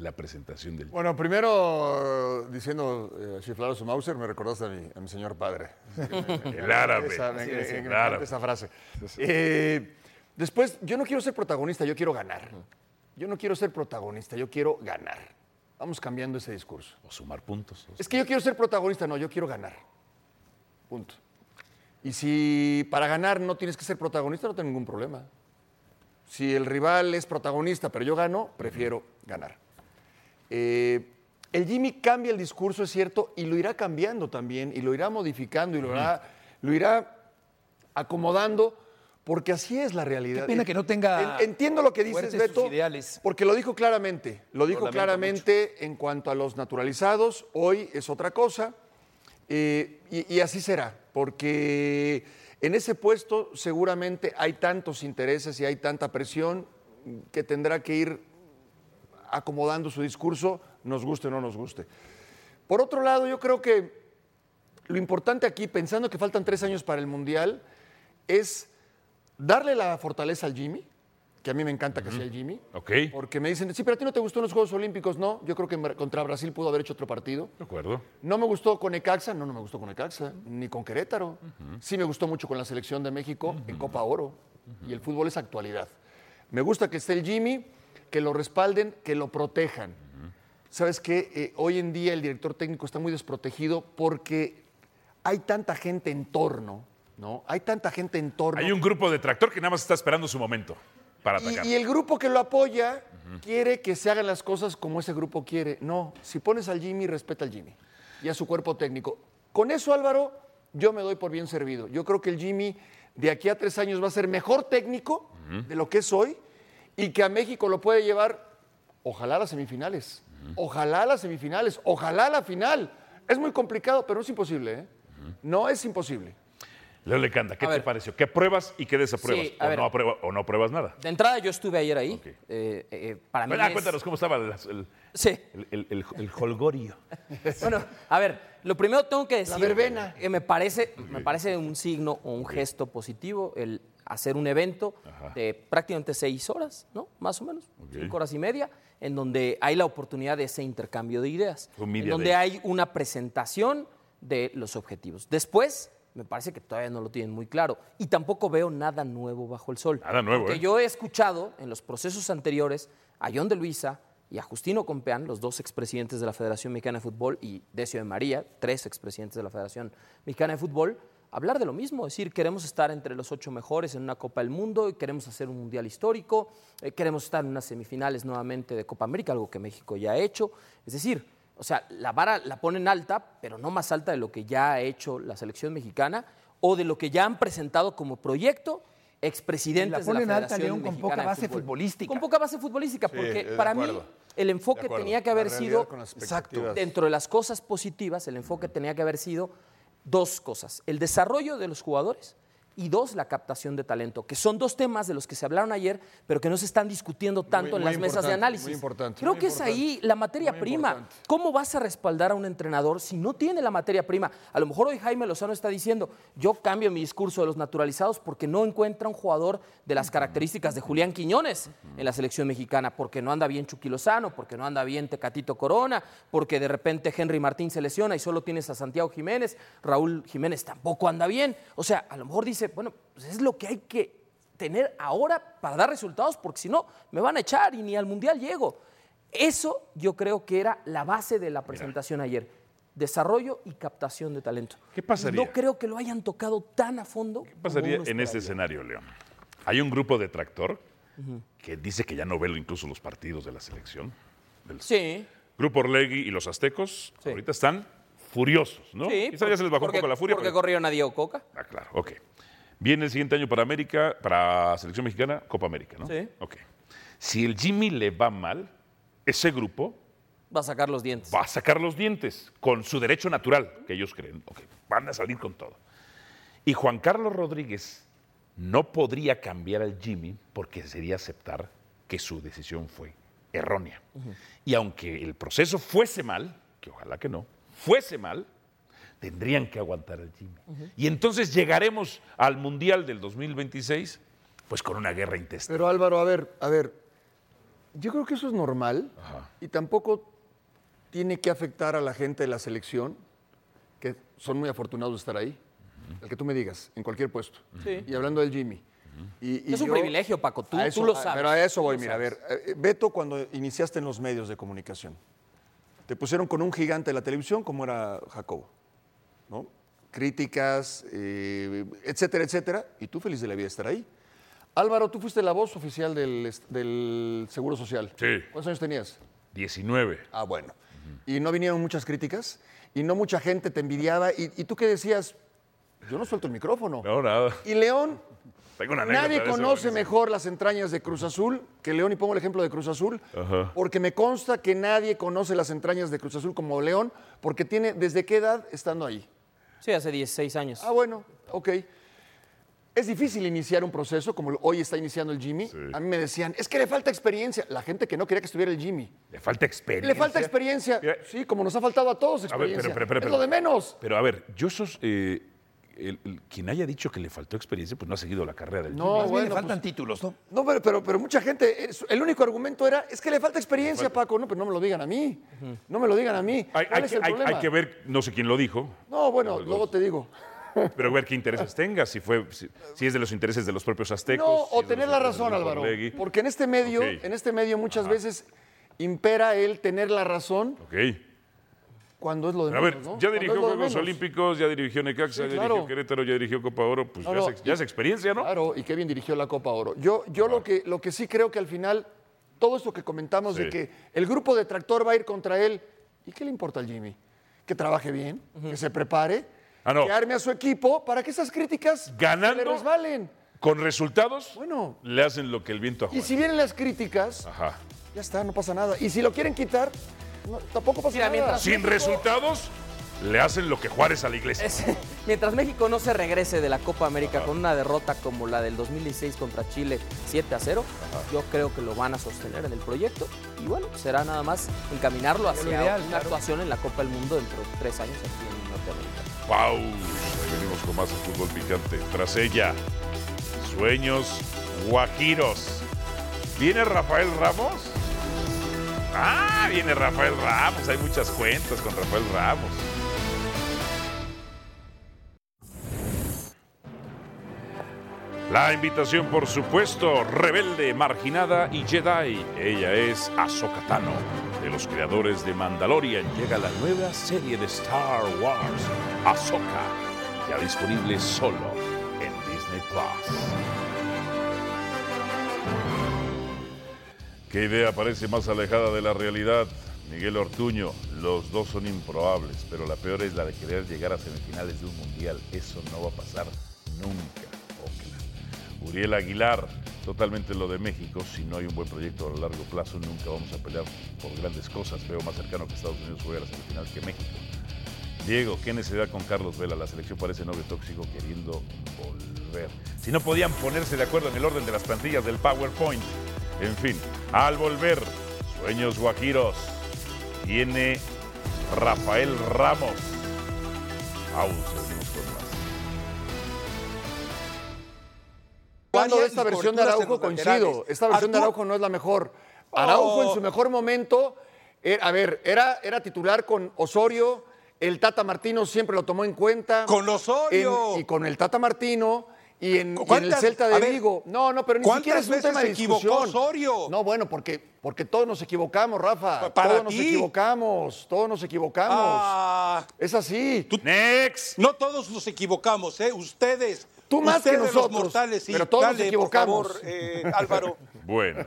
la presentación del Bueno, primero, eh, diciendo eh, chiflado su Mauser, me recordaste a mi, a mi señor padre. El árabe. Esa, me- me- el árabe. esa frase. Eh, después, yo no quiero ser protagonista, yo quiero ganar. Yo no quiero ser protagonista, yo quiero ganar. Vamos cambiando ese discurso. O sumar puntos. Es que yo quiero ser protagonista, no, yo quiero ganar. Punto. Y si para ganar no tienes que ser protagonista, no tengo ningún problema. Si el rival es protagonista, pero yo gano, prefiero ganar. Eh, el Jimmy cambia el discurso, es cierto, y lo irá cambiando también, y lo irá modificando, y lo irá, lo irá acomodando, porque así es la realidad. Qué pena que no tenga En- Entiendo lo que dices, Beto, ideales. porque lo dijo claramente. Lo dijo claramente en cuanto a los naturalizados. Hoy es otra cosa. eh, y, y así será, porque en ese puesto seguramente hay tantos intereses y hay tanta presión que tendrá que ir acomodando su discurso, nos guste o no nos guste. Por otro lado, yo creo que lo importante aquí, pensando que faltan tres años para el Mundial, es darle la fortaleza al Jimmy, que a mí me encanta que sea el Jimmy. Ok. Porque me dicen, sí, pero a ti no te gustó en los Juegos Olímpicos. No, yo creo que contra Brasil pudo haber hecho otro partido. De acuerdo. No me gustó con Ecaxa, no, no me gustó con Ecaxa, ni con Querétaro. Sí me gustó mucho con la selección de México en Copa Oro. Y el fútbol es actualidad. Me gusta que esté el Jimmy, que lo respalden, que lo protejan. ¿Sabes qué? Eh, hoy en día el director técnico está muy desprotegido porque hay tanta gente en torno, ¿no? Hay tanta gente en torno. Hay un grupo de tractor que nada más está esperando su momento para atacar. Y, y el grupo que lo apoya quiere que se hagan las cosas como ese grupo quiere. No, si pones al Jimmy, respeta al Jimmy y a su cuerpo técnico. Con eso, Álvaro, yo me doy por bien servido. Yo creo que el Jimmy de aquí a tres años va a ser mejor técnico de lo que es hoy y que a México lo puede llevar, ojalá a las semifinales, ojalá a las semifinales, ojalá a la final. Es muy complicado, pero no es imposible. ¿eh? No es imposible. Leo Lecanda, ¿qué A te ver. pareció? ¿Qué pruebas y qué desapruebas? Sí, a o, ver. no aprueba- o no pruebas nada. De entrada yo estuve ayer ahí. Eh, eh, para mí Bueno, ah, es- cuéntanos cómo estaba el, el, Sí. el, el- el- el holgorio. Bueno, a ver, lo primero tengo que decir verbena. que me parece, me parece un signo o un gesto positivo el hacer un evento de prácticamente seis horas, ¿no? Más o menos, cinco horas y media, en donde hay la oportunidad de ese intercambio de ideas, Un en donde day. hay una presentación de los objetivos. Después, me parece que todavía no lo tienen muy claro y tampoco veo nada nuevo bajo el sol. Nada nuevo, Porque ¿eh? yo he escuchado en los procesos anteriores a John de Luisa y a Justino Compeán, los dos expresidentes de la Federación Mexicana de Fútbol, y Decio de María, tres expresidentes de la Federación Mexicana de Fútbol, hablar de lo mismo, decir, queremos estar entre los ocho mejores en una Copa del Mundo, y queremos hacer un Mundial histórico, eh, queremos estar en unas semifinales nuevamente de Copa América, algo que México ya ha hecho. Es decir, o sea, la vara la ponen alta, pero no más alta de lo que ya ha hecho la selección mexicana o de lo que ya han presentado como proyecto expresidentes La de ponen la alta, Federación León, con poca de base Fútbol. futbolística. Con poca base futbolística, Sí, porque para mí el enfoque tenía que haber sido, exacto, dentro de las cosas positivas, el enfoque tenía que haber sido dos cosas, el desarrollo de los jugadores y dos, la captación de talento, que son dos temas de los que se hablaron ayer, pero que no se están discutiendo tanto en muy las mesas de análisis. muy importante, Creo muy que es ahí la materia prima. importante. ¿Cómo vas a respaldar a un entrenador si no tiene la materia prima? A lo mejor hoy Jaime Lozano está diciendo, yo cambio mi discurso de los naturalizados porque no encuentra un jugador de las características de Julián Quiñones en la selección mexicana, porque no anda bien Chucky Lozano, porque no anda bien Tecatito Corona, porque de repente Henry Martín se lesiona y solo tienes a Santiago Jiménez, Raúl Jiménez tampoco anda bien. O sea, a lo mejor dice, bueno, pues es lo que hay que tener ahora para dar resultados, porque si no, me van a echar y ni al Mundial llego. Eso yo creo que era la base de la presentación ayer. Desarrollo y captación de talento. ¿Qué pasaría? No creo que lo hayan tocado tan a fondo. ¿Qué pasaría en este escenario, León? Hay un grupo de tractor que dice que ya no ve incluso los partidos de la selección. Del Sí. Grupo Orlegui y los aztecos ahorita están furiosos, ¿no? Sí, Quizá ya se les bajó un porque- poco la furia. Porque pero- corrieron a Diego Coca. Ah, claro, ok. Viene el siguiente año para América, para Selección Mexicana, Copa América, ¿no? Sí. Ok. Si el Jimmy le va mal, ese grupo Va a sacar los dientes. va a sacar los dientes con su derecho natural, que ellos creen. Ok, van a salir con todo. Y Juan Carlos Rodríguez no podría cambiar al Jimmy porque sería aceptar que su decisión fue errónea. Y aunque el proceso fuese mal, que ojalá que no, fuese mal, tendrían que aguantar al Jimmy. Y entonces llegaremos al Mundial del 2026, pues con una guerra intestina. Pero Álvaro, a ver, a ver, yo creo que eso es normal y tampoco tiene que afectar a la gente de la selección, que son muy afortunados de estar ahí, el que tú me digas, en cualquier puesto. Sí. Y hablando del Jimmy. Y- y Es un yo- privilegio, Paco. Tú, lo sabes. Pero a eso voy, mira, a ver, eh, Beto, cuando iniciaste en los medios de comunicación, te pusieron con un gigante de la televisión como era Jacobo, ¿no? Críticas, eh, etcétera, etcétera, y tú feliz de la vida estar ahí. Álvaro, tú fuiste la voz oficial del, Seguro Social. Sí. ¿Cuántos años tenías? 19. Ah, bueno. Y no vinieron muchas críticas, y no mucha gente te envidiaba, y, y tú qué decías, yo no suelto el micrófono. No, nada. Y León, Tengo una Nadie eso conoce mejor las entrañas de Cruz Azul que León, y pongo el ejemplo de Cruz Azul, porque me consta que nadie conoce las entrañas de Cruz Azul como León, porque tiene, ¿desde qué edad estando ahí? Sí, hace 16 años. Ah, bueno, ok. Es difícil iniciar un proceso como hoy está iniciando el Jimmy. A mí me decían, es que le falta experiencia. La gente que no quería que estuviera el Jimmy. Le falta experiencia. Le falta experiencia. Sí, como nos ha faltado a todos A ver, experiencia. pero, pero, pero, es lo de menos. Pero a ver, yo sos. eh, el- el- quien haya dicho que le faltó experiencia, pues no ha seguido la carrera del No, bueno, le faltan pues- títulos, ¿no? No, pero, pero, pero mucha gente, el único argumento era, es que le falta experiencia, Paco. No, pero no me lo digan a mí. No me lo digan a mí. Hay, ¿Cuál hay es que, el hay- problema? hay que ver, no sé quién lo dijo, No, bueno, luego te digo. pero ver qué intereses tenga, si, fue, si, si es de los intereses de los propios aztecos. No, si o tener la razón, Álvaro. Porque en este medio, en este medio muchas veces impera el tener la razón Ok. Cuando es lo de Pero a ver, menos, ¿no? ya dirigió Juegos menos. Olímpicos, ya dirigió Necaxa, Sí, ya claro. dirigió Querétaro, ya dirigió Copa Oro, pues ya, es, ya es experiencia, ¿no? Claro, y qué bien dirigió la Copa Oro. Yo, yo lo, que, lo que sí creo que al final, todo esto que comentamos Sí. de que el grupo de tractor va a ir contra él, ¿y qué le importa al Jimmy? Que trabaje bien, que se prepare, Ah, no. que arme a su equipo para que esas críticas Ganando. se le resbalen. Con resultados, Bueno. le hacen lo que el viento a Y si vienen las críticas, Ajá. ya está, no pasa nada. Y si lo quieren quitar, no, tampoco pasa Mira, nada. mientras- Sin resultados, le hacen lo que Juárez a la iglesia. Es- mientras México no se regrese de la Copa América con una derrota como la del 2016 contra Chile 7 a 0, yo creo que lo van a sostener en el proyecto y bueno, será nada más encaminarlo hacia ideal, una claro. actuación en la Copa del Mundo dentro de tres años aquí en Norteamérica. Pausa. Ahí venimos con más fútbol picante. Tras ella, sueños guajiros. ¿Viene Rafael Ramos? Ah, viene Rafael Ramos. Hay muchas cuentas con Rafael Ramos. La invitación, por supuesto, rebelde, marginada y Jedi. Ella es Ahsoka Tano, de los creadores de Mandalorian. Llega la nueva serie de Star Wars, Ahsoka, ya disponible solo en Disney Plus. ¿Qué idea parece más alejada de la realidad? Miguel Ortuño, los dos son improbables, pero la peor es la de querer llegar a semifinales de un mundial. Eso no va a pasar nunca. Ojalá. Uriel Aguilar, totalmente lo de México. Si no hay un buen proyecto a largo plazo, nunca vamos a pelear por grandes cosas. Veo más cercano que Estados Unidos juegue a la semifinal que México. Diego, ¿qué necesidad con Carlos Vela? La selección parece novio tóxico queriendo volver. Si no podían ponerse de acuerdo en el orden de las plantillas del PowerPoint. En fin, al volver, sueños guajiros. Viene Rafael Ramos. De Varias esta versión de Araujo, coincido. Esta versión de Araujo no es la mejor. Araujo en Oh. su mejor momento, era- a ver, era, era titular con Osorio, el Tata Martino siempre lo tomó en cuenta. Con Osorio. En- y con el Tata Martino. Y en, y en el ¿Cuántas- Celta de ver, Vigo. No, no, pero ni ¿cuántas siquiera es un veces tema de equivocó discusión. Osorio? No, bueno, porque, porque todos nos equivocamos, Rafa. Para todos nos equivocamos. Todos nos equivocamos. Ah, Es así. Next. no todos nos equivocamos, ¿eh? Ustedes. Tú más que los nosotros, mortales, sí. pero todos nos equivocamos. Por favor, eh, Álvaro. Bueno,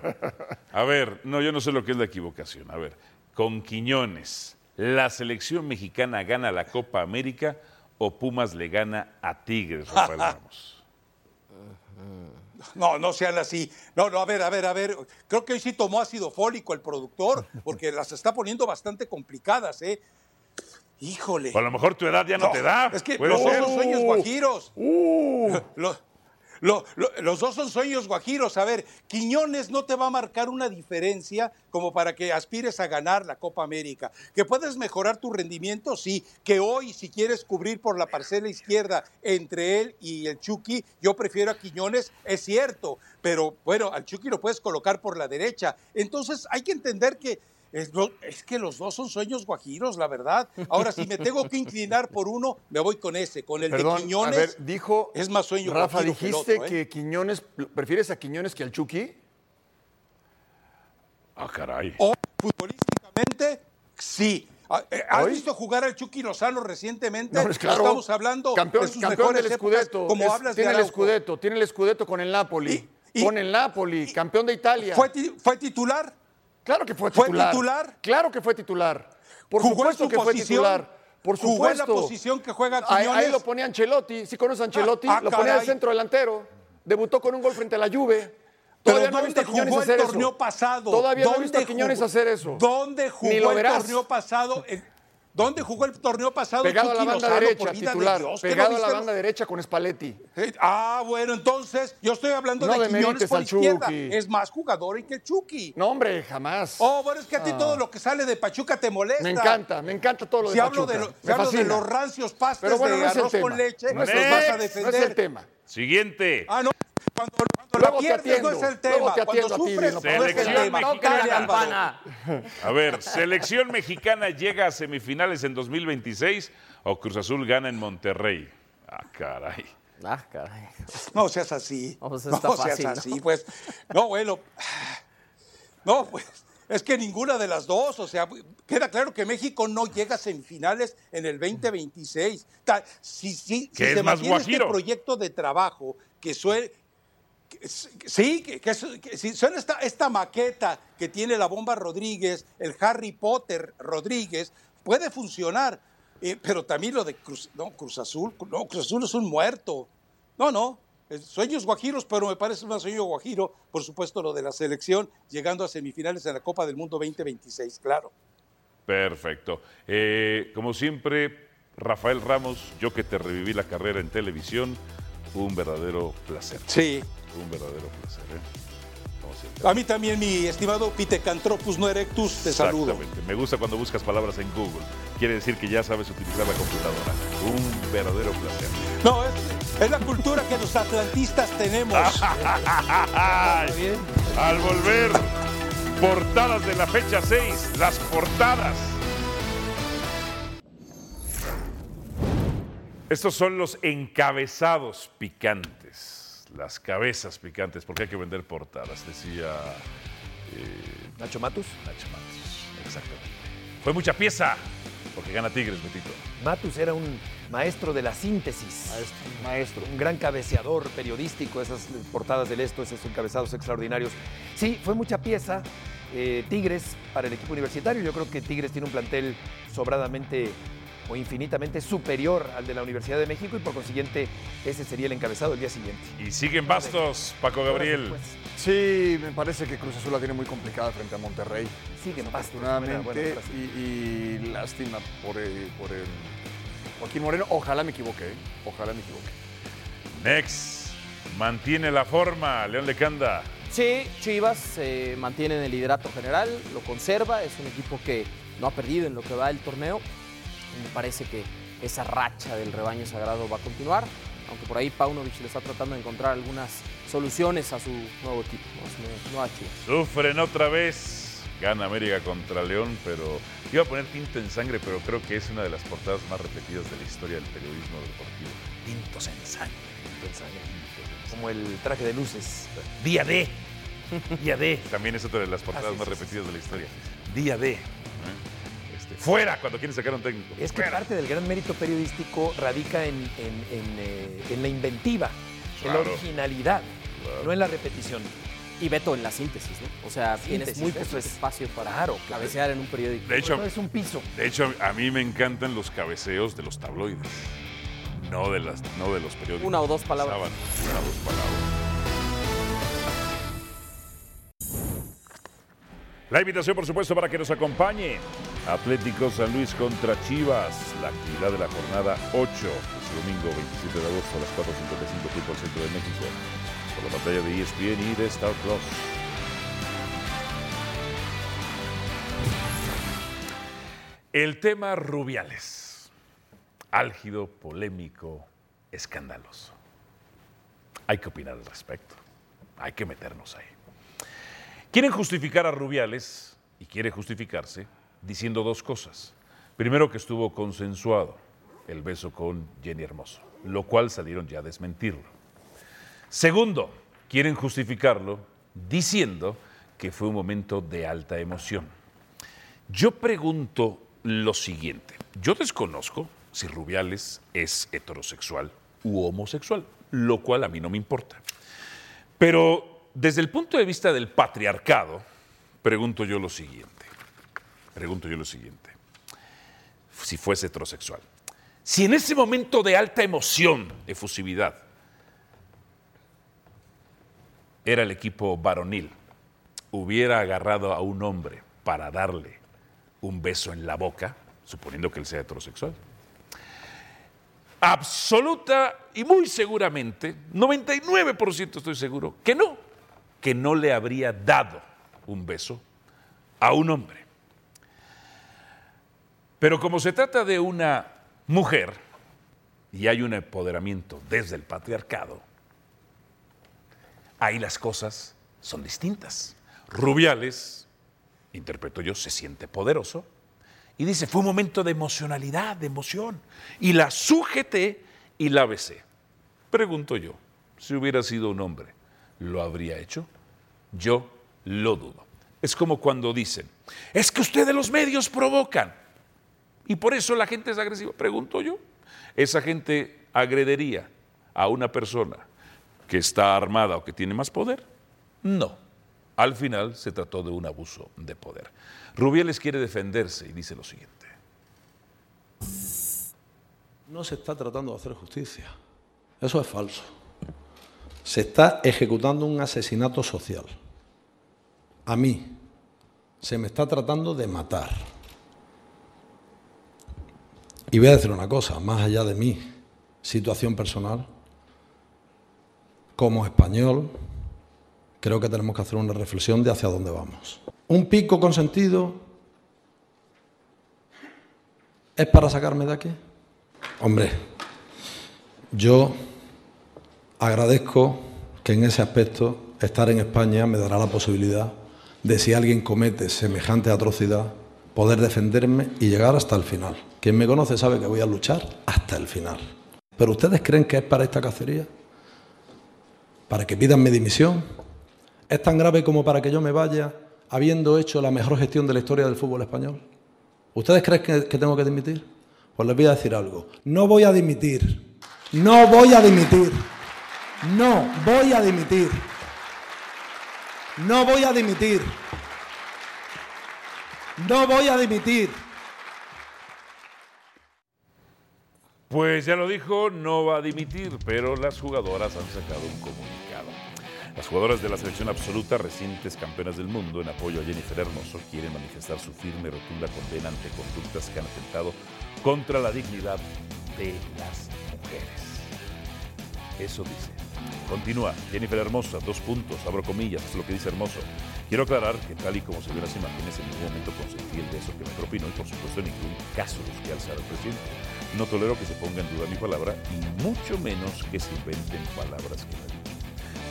a ver, no, yo no sé lo que es la equivocación. A ver, con Quiñones, ¿La selección mexicana gana la Copa América o Pumas le gana a Tigres, Rafael Ramos? No, no sean así. No, no, a ver, a ver, a ver. Creo que hoy sí tomó ácido fólico el productor, porque las está poniendo bastante complicadas, ¿eh? Híjole. O a lo mejor tu edad ya no, te da. Es que los son sueños guajiros. Lo- lo- lo- los dos son sueños guajiros. A ver, Quiñones no te va a marcar una diferencia como para que aspires a ganar la Copa América. ¿Que puedes mejorar tu rendimiento? Sí. Que hoy, si quieres cubrir por la parcela izquierda entre él y el Chucky, yo prefiero a Quiñones, es cierto. Pero bueno, al Chucky lo puedes colocar por la derecha. Entonces hay que entender que es, es que los dos son sueños guajiros, la verdad. Ahora, si me tengo que inclinar por uno, me voy con ese, con el Perdón, de Quiñones. a ver, dijo es más sueño Rafa, guajiro que el dijiste otro, ¿eh? que Quiñones, ¿prefieres a Quiñones que al Chucky? Ah, caray. O futbolísticamente, sí. Ah, eh, ¿Has ¿Hoy? visto jugar al Chucky Lozano recientemente? No, claro. Estamos hablando campeón, de sus campeón mejores del épocas, Scudetto. como Es- hablas tiene de el. Scudetto, tiene el Scudetto con el Napoli. con el Napoli, campeón de Italia. ¿Fue, fue titular? Claro que fue ¿Fue titular. titular? Claro que fue titular. Por ¿Jugó en supuesto su que fue posición? titular. Por ¿Jugó en la supuesto. posición que juega Ahí, Quiñones? ahí lo ponía Ancelotti. ¿Sí conoces a Ancelotti? Ah, ah, lo ponía de centro delantero. Debutó con un gol frente a la Juve. Pero Todavía no visto a ¿dónde Quiñones jugó el hacer eso. torneo pasado? Todavía no he ¿Dónde visto a Quiñones jugó? hacer eso. ¿Dónde jugó el verás. torneo pasado? El- ¿Dónde jugó el torneo pasado? Pegado a la Chucky banda Lozano, derecha, vida de titular. Dios, ¿que no Pegado a la banda derecha con Spalletti. Eh, Ah, bueno, entonces yo estoy hablando No de Quiñones por izquierda. Chucky. Es más jugador que Chucky. No, hombre, jamás. Oh, bueno, es que a ti Ah. todo lo que sale de Pachuca te molesta. Me encanta, me encanta todo lo si de hablo Pachuca. de, lo- si hablo de los rancios pastes bueno, de no arroz con leche, No es vas a defender. No es el tema. Siguiente. Ah, no. Cuando, cuando Luego te pierdes no es el tema. cuando ti, sufres Dino, no es el Selección tema. mexicana. A ver, ¿selección mexicana llega a semifinales en 2026 o Cruz Azul gana en Monterrey? Ah, caray. Ah, caray. No seas así. No, pues no seas fácil, ¿no? así, pues. No, bueno. No, pues. Es que ninguna de las dos, o sea, queda claro que México no llega a semifinales en el 2026. Ta- Si, si, si es se más mantiene este proyecto de trabajo que suele, que- Sí, que, que es- que si suena esta, esta maqueta que tiene la bomba Rodríguez, el Harry Potter Rodríguez, puede funcionar. Eh, pero también lo de Cruz, no, Cruz Azul, no, Cruz Azul es un muerto. No, no, sueños guajiros, pero me parece más sueño guajiro, por supuesto, lo de la selección, llegando a semifinales en la Copa del Mundo 2026, claro. Perfecto. Eh, como siempre, Rafael Ramos, yo que te reviví la carrera en televisión, un verdadero placer. Sí. Un verdadero placer, ¿eh? A mí también, mi estimado Pitecantropus no erectus, te saludo. Exactamente. Me gusta cuando buscas palabras en Google. Quiere decir que ya sabes utilizar la computadora. Un verdadero placer. No, es, es la cultura que los atlantistas tenemos. Al volver, portadas de la fecha 6, las portadas. Estos son los encabezados picantes, las cabezas picantes, porque hay que vender portadas, decía eh, Nacho Matus. Nacho Matus, exactamente. Fue mucha pieza, porque gana Tigres, Betito. Matus era un maestro de la síntesis. Maestro. Un gran cabeceador periodístico, esas portadas del esto, esos encabezados extraordinarios. Sí, fue mucha pieza. eh, Tigres para el equipo universitario. Yo creo que Tigres tiene un plantel sobradamente o infinitamente superior al de la Universidad de México y por consiguiente ese sería el encabezado el día siguiente. Y siguen bastos, Paco Gabriel. Pues, Sí, me parece que Cruz Azul la tiene muy complicada frente a Monterrey. Siguen bastos. Afortunadamente, y, y lástima por el, por el Joaquín Moreno. Ojalá me equivoque, ¿eh? ojalá me equivoque. Next, mantiene la forma, León Lecanda. Sí, Chivas eh, mantiene el liderato general, lo conserva, es un equipo que no ha perdido en lo que va del torneo. Me parece que esa racha del rebaño sagrado va a continuar, aunque por ahí Paunovic le está tratando de encontrar algunas soluciones a su nuevo equipo, ¿no? a su nueva Chivas. Sufren otra vez. Gana América contra León, pero iba a poner tinto en sangre, pero creo que es una de las portadas más repetidas de la historia del periodismo deportivo. Tintos en sangre. Tinto en sangre. Como el traje de luces. Día D. Día D. También es otra de las portadas Ah, sí, más sí, sí, repetidas de la historia. Día D. ¿eh? Este, fuera cuando quieren sacar un técnico. Es que parte del gran mérito periodístico radica en, en- en, eh, en la inventiva, en la originalidad, Claro. no en la repetición. Y Beto en la síntesis, ¿no? O sea, tienes muy poco es- espacio para claro, cabecear en un periódico. De hecho, es un piso. De hecho, a mí me encantan los cabeceos de los tabloides. No de, las, no de los periódicos. Una o dos palabras. Una o dos palabras. La invitación, por supuesto, para que nos acompañe. Atlético San Luis contra Chivas. La actividad de la jornada 8. Este domingo 27 de agosto a las 4.55 tiempo al centro de México. Por la pantalla de ESPN y de Star Plus. El tema Rubiales. Álgido, polémico, escandaloso. Hay que opinar al respecto. Hay que meternos ahí. Quieren justificar a Rubiales, y quiere justificarse, diciendo dos cosas. Primero, que estuvo consensuado el beso con Jenny Hermoso, lo cual salieron ya a desmentirlo. Segundo, quieren justificarlo diciendo que fue un momento de alta emoción. Yo pregunto lo siguiente. Yo desconozco si Rubiales es heterosexual u homosexual, lo cual a mí no me importa. Pero desde el punto de vista del patriarcado, pregunto yo lo siguiente. Pregunto yo lo siguiente. Si fuese heterosexual. Si en ese momento de alta emoción, efusividad, era el equipo varonil, hubiera agarrado a un hombre para darle un beso en la boca, suponiendo que él sea heterosexual. Absoluta y muy seguramente, 99% estoy seguro, que no, que no le habría dado un beso a un hombre. Pero como se trata de una mujer y hay un empoderamiento desde el patriarcado, ahí las cosas son distintas. Rubiales, interpreto yo, se siente poderoso y dice, fue un momento de emocionalidad, de emoción, y la sujeté y la besé. Pregunto yo, si hubiera sido un hombre, ¿lo habría hecho? Yo lo dudo. Es como cuando dicen, es que ustedes los medios provocan y por eso la gente es agresiva. Pregunto yo, ¿esa gente agredería a una persona que está armada o que tiene más poder? No. Al final se trató de un abuso de poder. Rubiales quiere defenderse y dice lo siguiente. No se está tratando de hacer justicia. Eso es falso. Se está ejecutando un asesinato social. A mí se me está tratando de matar. Y voy a decir una cosa, más allá de mi situación personal, como español, creo que tenemos que hacer una reflexión de hacia dónde vamos. Un pico consentido es para sacarme de aquí. Hombre, yo agradezco que en ese aspecto estar en España me dará la posibilidad de si alguien comete semejante atrocidad, poder defenderme y llegar hasta el final. Quien me conoce sabe que voy a luchar hasta el final. ¿Pero ustedes creen que es para esta cacería? ¿Para que pidan mi dimisión? ¿Es tan grave como para que yo me vaya habiendo hecho la mejor gestión de la historia del fútbol español? ¿Ustedes creen que, tengo que dimitir? Pues les voy a decir algo. No voy a dimitir. No voy a dimitir. No voy a dimitir. No voy a dimitir. No voy a dimitir. Pues ya lo dijo, no va a dimitir, pero las jugadoras han sacado un comunicado. Las jugadoras de la selección absoluta, recientes campeonas del mundo, en apoyo a Jennifer Hermoso, quieren manifestar su firme y rotunda condena ante conductas que han atentado contra la dignidad de las mujeres. Eso dice. Continúa, Jennifer Hermosa, dos puntos, abro comillas, es lo que dice Hermoso. Quiero aclarar que tal y como se vio las imágenes, en ningún momento consentí el beso que me propinó y por supuesto en ningún caso busqué alzar al presidente. No tolero que se ponga en duda mi palabra y mucho menos que se inventen palabras que no.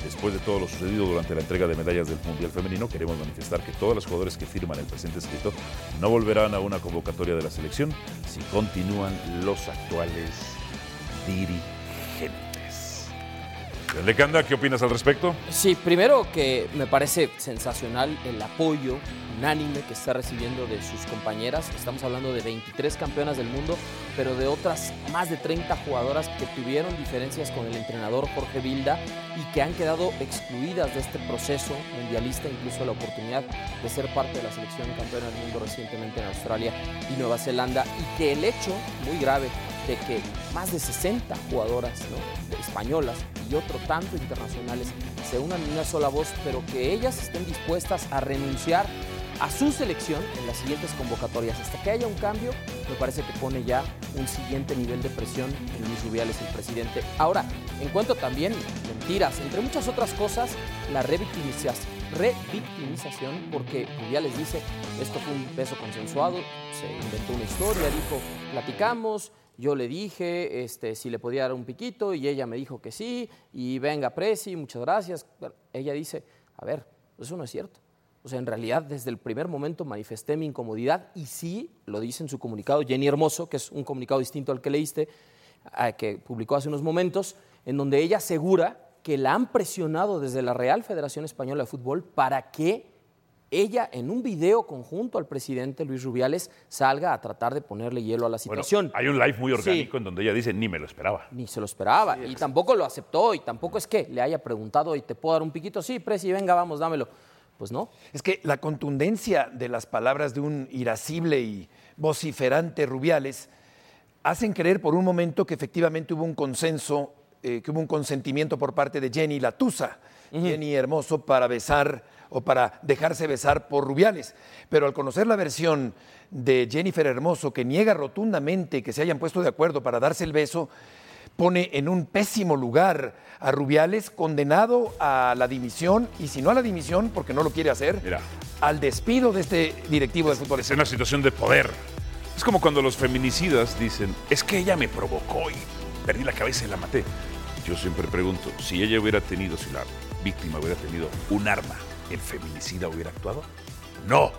Después de todo lo sucedido durante la entrega de medallas del Mundial Femenino, queremos manifestar que todos los jugadores que firman el presente escrito no volverán a una convocatoria de la selección si continúan los actuales dirigentes. Lecanda, ¿qué opinas al respecto? Sí, primero que me parece sensacional el apoyo unánime que está recibiendo de sus compañeras. Estamos hablando de 23 campeonas del mundo, pero de otras más de 30 jugadoras que tuvieron diferencias con el entrenador Jorge Vilda y que han quedado excluidas de este proceso mundialista, incluso la oportunidad de ser parte de la selección campeona del mundo recientemente en Australia y Nueva Zelanda. Y que el hecho, muy grave, de que más de 60 jugadoras españolas y otro tanto internacionales se unan en una sola voz, pero que ellas estén dispuestas a renunciar a su selección en las siguientes convocatorias. Hasta que haya un cambio, me parece que pone ya un siguiente nivel de presión en Luis Rubiales, el presidente. Ahora, encuentro también mentiras, entre muchas otras cosas, la revictimización, revictimización porque Rubiales dice, esto fue un beso consensuado, se inventó una historia, dijo, platicamos, yo le dije este, si le podía dar un piquito y ella me dijo que sí, y venga, Presi, muchas gracias. ella dice, a ver, eso no es cierto. O sea, en realidad desde el primer momento manifesté mi incomodidad y sí, lo dice en su comunicado Jenny Hermoso, que es un comunicado distinto al que leíste, que publicó hace unos momentos, en donde ella asegura que la han presionado desde la Real Federación Española de Fútbol para que ella en un video conjunto al presidente Luis Rubiales salga a tratar de ponerle hielo a la situación. hay un live muy orgánico en donde ella dice, ni me lo esperaba. Ni se lo esperaba. y tampoco lo aceptó y tampoco es que le haya preguntado y te puedo dar un piquito. Sí, Presi, venga, vamos, dámelo. Pues no. Es que la contundencia de las palabras de un irascible y vociferante Rubiales hacen creer por un momento que efectivamente hubo un consenso, eh, que hubo un consentimiento por parte de Jenny Latusa, Jenny Hermoso, para besar o para dejarse besar por Rubiales. Pero al conocer la versión de Jennifer Hermoso, que niega rotundamente que se hayan puesto de acuerdo para darse el beso, pone en un pésimo lugar a Rubiales, condenado a la dimisión, y si no a la dimisión, porque no lo quiere hacer, al despido de este directivo de fútbol. Es una situación de poder. Es como cuando los feminicidas dicen, es que ella me provocó y perdí la cabeza y la maté. Yo siempre pregunto, si ella hubiera tenido, si la víctima hubiera tenido un arma, ¿el feminicida hubiera actuado? No,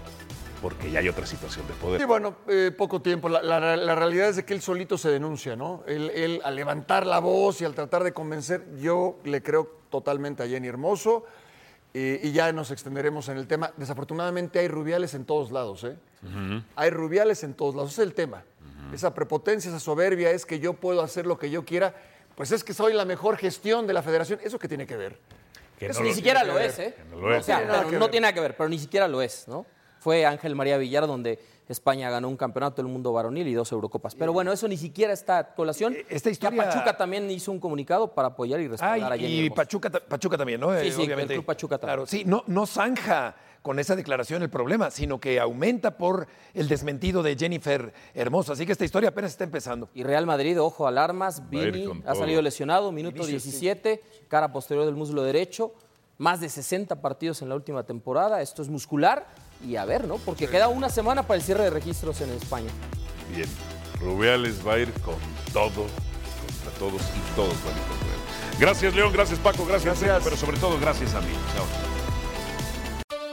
porque ya hay otra situación de poder. Sí, bueno, eh, poco tiempo. La, realidad es de que él solito se denuncia, ¿no? Él, al levantar la voz y al tratar de convencer, yo le creo totalmente a Jenny Hermoso eh, y ya nos extenderemos en el tema. Desafortunadamente hay rubiales en todos lados, ¿eh? Hay rubiales en todos lados, ese es el tema. Esa prepotencia, esa soberbia es que yo puedo hacer lo que yo quiera, pues es que soy la mejor gestión de la federación. ¿Eso qué tiene que ver? Eso ni siquiera lo es, ¿eh? No, o sea, no tiene nada que ver, pero ni siquiera lo es, ¿no? Fue Ángel María Villar donde España ganó un campeonato del mundo varonil y dos Eurocopas. Pero bueno, eso ni siquiera está a colación. Eh, esta historia... Pachuca también hizo un comunicado para apoyar y respaldar a Jenny Y Pachuca, Pachuca también, ¿no? Sí, sí, el Club Pachuca también. Claro, sí, no, no zanja con esa declaración el problema, sino que aumenta por el desmentido de Jennifer Hermoso. Así que esta historia apenas está empezando. Y Real Madrid, ojo, alarmas, Vini ha salido lesionado, minuto 17, cara posterior del muslo derecho, más de 60 partidos en la última temporada, esto es muscular y a ver, ¿no? Porque queda una semana para el cierre de registros en España. Bien, Rubiales va a ir con todo, contra todos y todos van a ir él. Gracias, León, gracias, Paco, gracias, gracias. pero sobre todo gracias a mí. Chao.